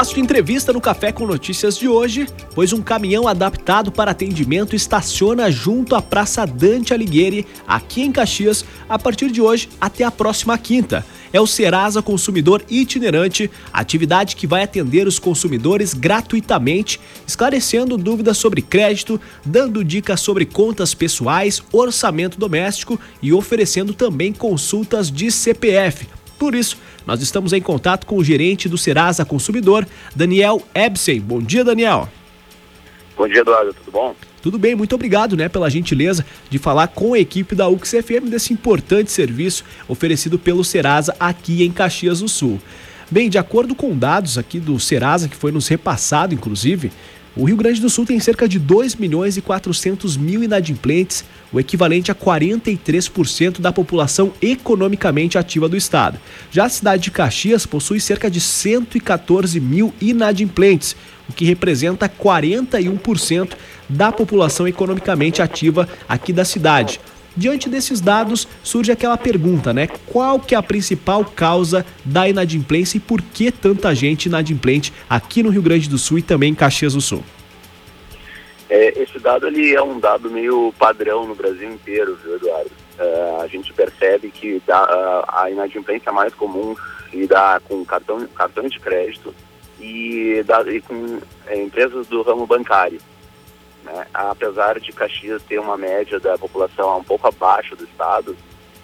espaço entrevista no Café com Notícias de hoje, pois um caminhão adaptado para atendimento estaciona junto à Praça Dante Alighieri, aqui em Caxias, a partir de hoje até a próxima quinta. É o Serasa Consumidor Itinerante, atividade que vai atender os consumidores gratuitamente, esclarecendo dúvidas sobre crédito, dando dicas sobre contas pessoais, orçamento doméstico e oferecendo também consultas de CPF. Por isso, nós estamos em contato com o gerente do Serasa Consumidor, Daniel Ebsen. Bom dia, Daniel. Bom dia, Eduardo. Tudo bom? Tudo bem, muito obrigado né, pela gentileza de falar com a equipe da UXFM desse importante serviço oferecido pelo Serasa aqui em Caxias do Sul. Bem, de acordo com dados aqui do Serasa, que foi nos repassado, inclusive, o Rio Grande do Sul tem cerca de 2 milhões e 400 mil inadimplentes, o equivalente a 43% da população economicamente ativa do estado. Já a cidade de Caxias possui cerca de 114 mil inadimplentes, o que representa 41% da população economicamente ativa aqui da cidade. Diante desses dados, surge aquela pergunta, né? Qual que é a principal causa da inadimplência e por que tanta gente inadimplente aqui no Rio Grande do Sul e também em Caxias do Sul? É, esse dado ele é um dado meio padrão no Brasil inteiro, viu, Eduardo? É, a gente percebe que dá, a inadimplência mais comum se dá com cartão, cartões de crédito e, dá, e com é, empresas do ramo bancário. Né? Apesar de Caxias ter uma média da população um pouco abaixo do estado,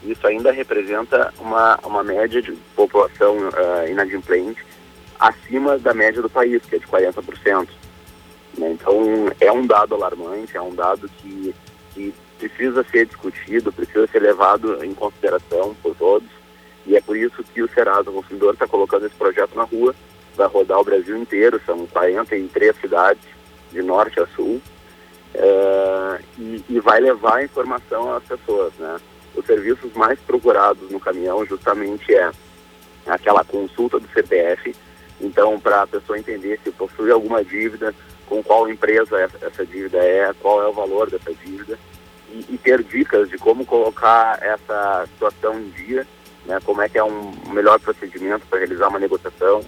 isso ainda representa uma, uma média de população uh, inadimplente acima da média do país, que é de 40%. Né? Então, é um dado alarmante, é um dado que, que precisa ser discutido, precisa ser levado em consideração por todos, e é por isso que o Serasa Consumidor está colocando esse projeto na rua, vai rodar o Brasil inteiro, são 43 cidades, de norte a sul, uh, e, e, vai levar a informação às pessoas, né? Os serviços mais procurados no caminhão justamente é aquela consulta do CPF, então para a pessoa entender se possui alguma dívida, com qual empresa essa dívida é, qual é o valor dessa dívida, e, e ter dicas de como colocar essa situação em dia, né? Como é que é um melhor procedimento para realizar uma negociação,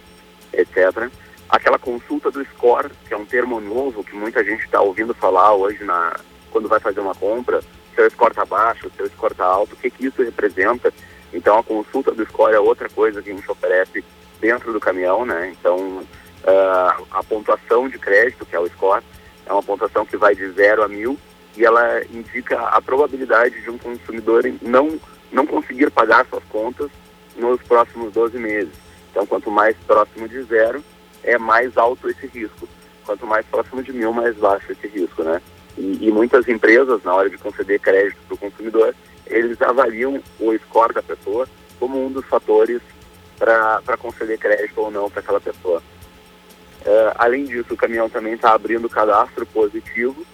etc aquela consulta do score, que é um termo novo que muita gente está ouvindo falar hoje na, quando vai fazer uma compra, seu score está baixo, seu score está alto, o que, que isso representa? Então a consulta do score é outra coisa que a gente oferece dentro do caminhão, né? Então uh, a pontuação de crédito, que é o score, é uma pontuação que vai de 0 a mil e ela indica a probabilidade de um consumidor não, não conseguir pagar suas contas nos próximos 12 meses. Então quanto mais próximo de zero, é mais alto esse risco. Quanto mais próximo de mil, mais baixo esse risco, né? E, e muitas empresas, na hora de conceder crédito para o consumidor, eles avaliam o score da pessoa como um dos fatores para conceder crédito ou não para aquela pessoa. Uh, além disso, o caminhão também está abrindo cadastro positivo,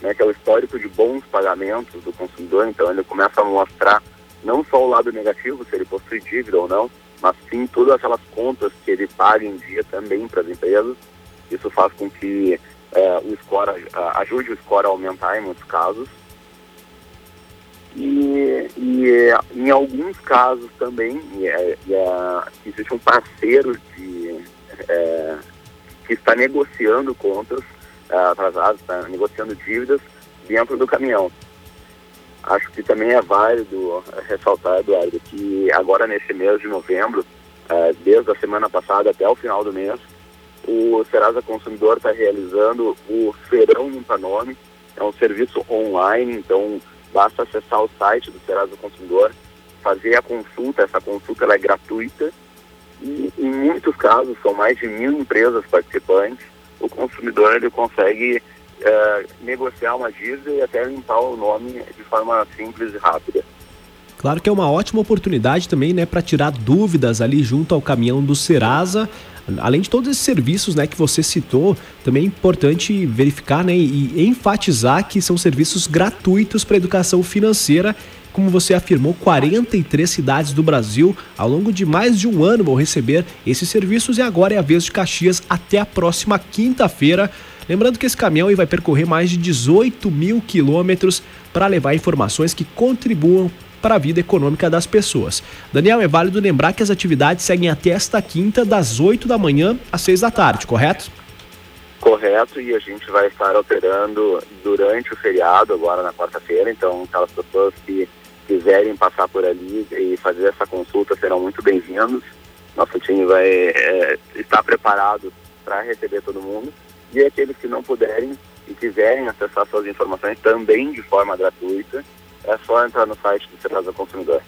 né, que é o histórico de bons pagamentos do consumidor. Então, ele começa a mostrar não só o lado negativo, se ele possui dívida ou não, mas sim todas aquelas contas que ele paga em dia também para as empresas. Isso faz com que é, o score ajude o score a aumentar em muitos casos. E, e em alguns casos também é, é, existe um parceiro de, é, que está negociando contas é, atrasadas, está negociando dívidas dentro do caminhão. Acho que também é válido ressaltar, Eduardo, que agora nesse mês de novembro, eh, desde a semana passada até o final do mês, o Serasa Consumidor está realizando o Feirão Limpa Nome. É um serviço online, então basta acessar o site do Serasa Consumidor, fazer a consulta. Essa consulta é gratuita e em muitos casos, são mais de mil empresas participantes, o consumidor ele consegue é, negociar uma dívida e até limpar o nome de forma simples e rápida. Claro que é uma ótima oportunidade também, né, para tirar dúvidas ali junto ao caminhão do Serasa. Além de todos esses serviços, né, que você citou, também é importante verificar, né, e enfatizar que são serviços gratuitos para educação financeira. Como você afirmou, 43 cidades do Brasil ao longo de mais de um ano vão receber esses serviços e agora é a vez de Caxias até a próxima quinta-feira. Lembrando que esse caminhão vai percorrer mais de 18 mil quilômetros para levar informações que contribuam para a vida econômica das pessoas. Daniel, é válido lembrar que as atividades seguem até esta quinta, das 8 da manhã às 6 da tarde, correto? Correto, e a gente vai estar operando durante o feriado, agora na quarta-feira, então aquelas pessoas que quiserem passar por ali e fazer essa consulta serão muito bem-vindos. Nosso time vai é, estar preparado para receber todo mundo. E aqueles que não puderem e quiserem acessar suas informações também de forma gratuita, é só entrar no site do Serasa Consumidor.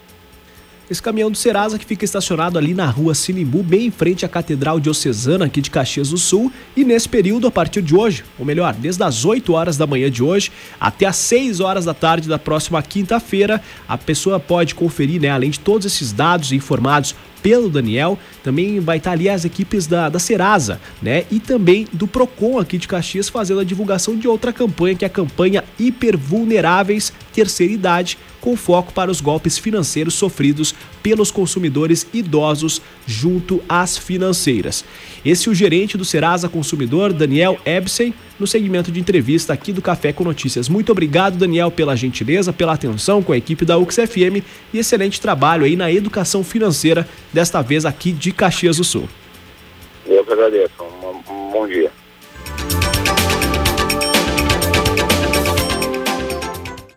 Esse caminhão do Serasa que fica estacionado ali na rua Sinimbu, bem em frente à Catedral Diocesana aqui de Caxias do Sul. E nesse período, a partir de hoje, ou melhor, desde as 8 horas da manhã de hoje até as 6 horas da tarde da próxima quinta-feira, a pessoa pode conferir, né, além de todos esses dados informados pelo Daniel, também vai estar ali as equipes da, da Serasa, né? E também do Procon aqui de Caxias fazendo a divulgação de outra campanha, que é a campanha Hipervulneráveis Terceira Idade, com foco para os golpes financeiros sofridos pelos consumidores idosos junto às financeiras. Esse é o gerente do Serasa Consumidor, Daniel Ebsen, no segmento de entrevista aqui do Café com Notícias. Muito obrigado, Daniel, pela gentileza, pela atenção com a equipe da UXFM e excelente trabalho aí na educação financeira, desta vez aqui de Caxias do Sul. Eu que agradeço. Um, bom dia.